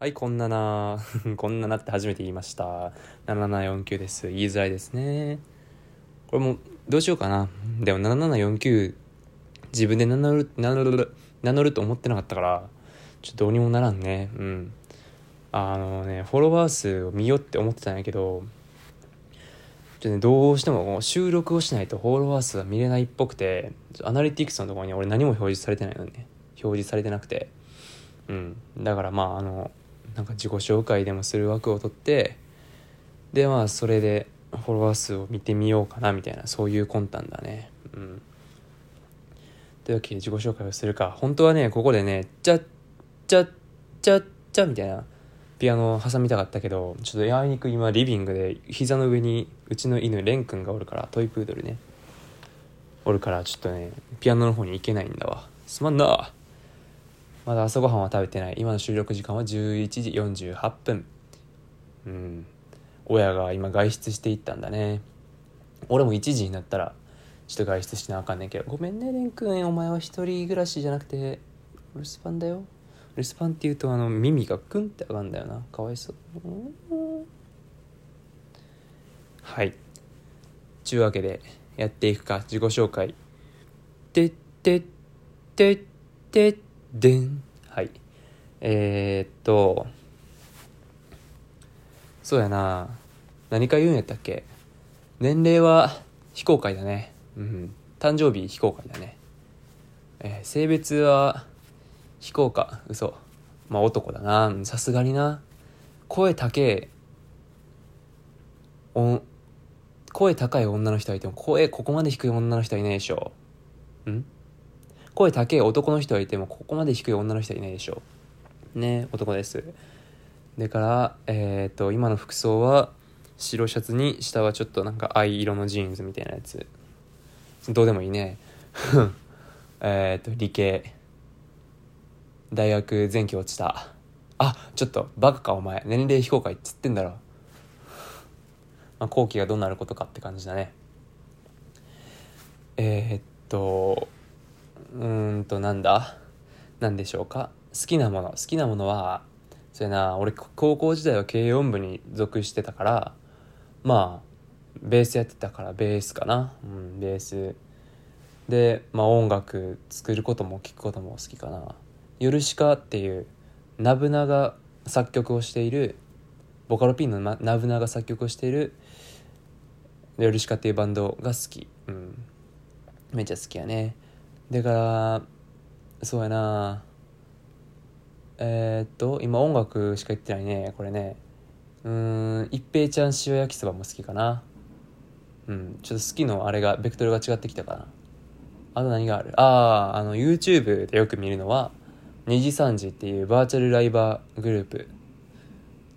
はい、こんなな、こんななって初めて言いました。7749です。言いづらいですね。これも、どうしようかな。でも7749、自分で名乗る、名乗る、名乗ると思ってなかったから、ちょっとどうにもならんね。うん。あのね、フォロワー数を見ようって思ってたんやけど、ちょっとね、どうしても収録をしないとフォロワー数は見れないっぽくて、アナリティクスのところに俺何も表示されてないのね。表示されてなくて。うん。だからまあ、あの、なんか自己紹介でもする枠を取ってでまあそれでフォロワー数を見てみようかなみたいなそういう魂胆だね。うん。というわけで自己紹介をするか。本当はねここでね「チャッチャッチャッチャ」みたいなピアノを挟みたかったけどちょっとあいにく今リビングで膝の上にうちの犬レン君がおるからトイプードルねおるからちょっとねピアノの方に行けないんだわ。すまんな。まだ朝ごはんは食べてない。今の収録時間は11時48分。うん。親が今外出していったんだね。俺も1時になったらちょっと外出しなあかんねんけど。ごめんねレン君お前は一人暮らしじゃなくて留守番だよ。留守番って言うとあの耳がクンって上がるんだよな。かわいそう。うはい。ちゅうわけでやっていくか。自己紹介。てってってってってでんはい。えー、っとそうやな。何か言うんやったっけ？年齢は非公開だね。うん。誕生日非公開だね。えー性別は非公開。嘘。まあ男だな。さすがにな。声高えお声高い女の人はいても声ここまで低い女の人はいないでしょ。うん？声高い男の人がいてもここまで低い女の人はいないでしょう。ね男です。だからえっ、と今の服装は白シャツに下はちょっとなんか藍色のジーンズみたいなやつ。どうでもいいね。えっと理系。大学前期落ちた。あちょっとバカかお前。年齢非公開っつってんだろ。まあ、後期がどうなることかって感じだね。えー、っとうんとなんだ？なんでしょうか？好きなもの。好きなものはそれな。俺高校時代は軽音部に属してたからまあベースやってたからベースかな。うんベース。でまあ音楽作ることも聴くことも好きかな。ヨルシカっていうナブナが作曲をしているボカロピンのナブナが作曲をしているヨルシカっていうバンドが好き。うん。めっちゃ好きやね。だからそうやな。えー、っと今音楽しか言ってないねこれね。うん一平ちゃん塩焼きそばも好きかな。うんちょっと好きのあれがベクトルが違ってきたかな。あと何がある？あああの YouTube でよく見るのは2時3時っていうバーチャルライバーグループ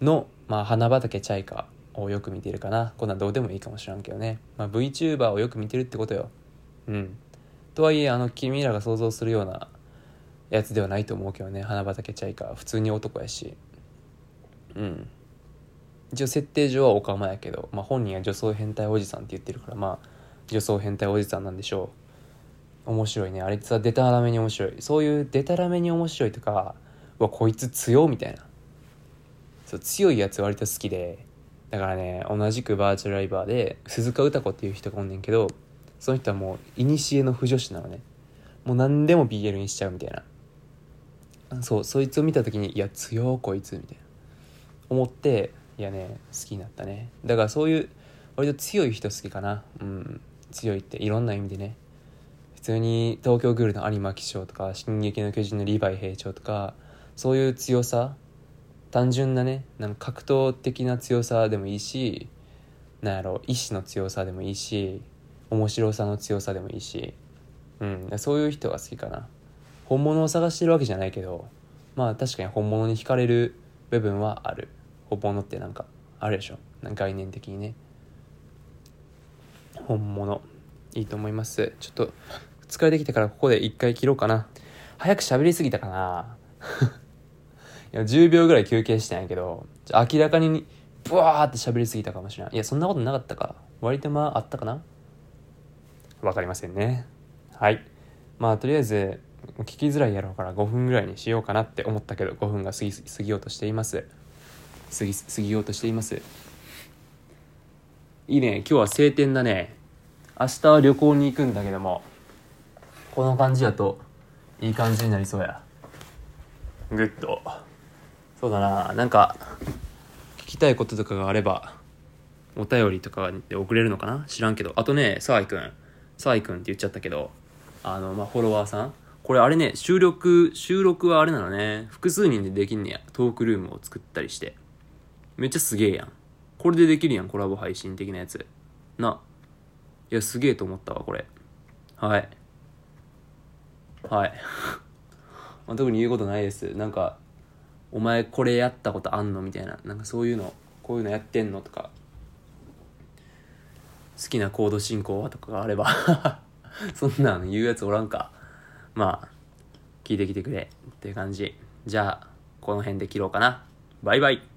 の、まあ、花畑チャイカをよく見てるかな。こんなんどうでもいいかもしらんけどね、まあ、VTuber をよく見てるってことよ。うん。とはいえあの君らが想像するようなやつではないと思うけどね。花畑チャイカ普通に男やし。うん。一応設定上はオカマやけど、まあ、本人は女装変態おじさんって言ってるからまあ女装変態おじさんなんでしょう。面白いね。あれさデタラメに面白い。そういうデタラメに面白いとかうわこいつ強みたいな。そう強いやつ割と好きで。だからね同じくバーチャルライバーで鈴鹿歌子っていう人がおんねんけどその人はもう古の不女子なのね。もう何でも BL にしちゃうみたいな。そうそいつを見た時にいや強こいつみたいな。思っていやね好きになったね。だからそういう割と強い人好きかな。うん。強いっていろんな意味でね。普通に東京グールの有馬騎将とか進撃の巨人のリヴァイ兵長とかそういう強さ。単純なねなんか格闘的な強さでもいいしなんやろ意志の強さでもいいし面白さの強さでもいいし、うん、そういう人が好きかな。本物を探してるわけじゃないけどまあ確かに本物に惹かれる部分はある。本物ってなんかあるでしょ。概念的にね。本物。いいと思います。ちょっと疲れてきたからここで一回切ろうかな。早く喋りすぎたかな。いや10秒ぐらい休憩したんやけど明らかにブワーって喋りすぎたかもしれないいやそんなことなかったか。割とまああったかな。わかりませんね。はい。まあとりあえず聞きづらいやろうから5分ぐらいにしようかなって思ったけど5分が過ぎ過ぎようとしています。過ぎ過ぎようとしています。いいね。今日は晴天だね。明日は旅行に行くんだけどもこの感じだといい感じになりそうや。グッド。そうだな。なんか聞きたいこととかがあればお便りとかで送れるのかな？知らんけど。あとね沢井くん沢井くんって言っちゃったけどあのまあフォロワーさん。これあれね収録収録はあれなのね。複数人でできんねや。トークルームを作ったりして。めっちゃすげえやん。これでできるやんコラボ配信的なやつ。な。いやすげえと思ったわこれ。はい。はい。まあ、特に言うことないです。なんかお前これやったことあんの？みたいな。なんかそういうのこういうのやってんの？とか。好きなコード進行はとかがあれば そんなん言うやつおらんか。まあ聞いてきてくれっていう感じ。じゃあこの辺で切ろうかな。バイバイ。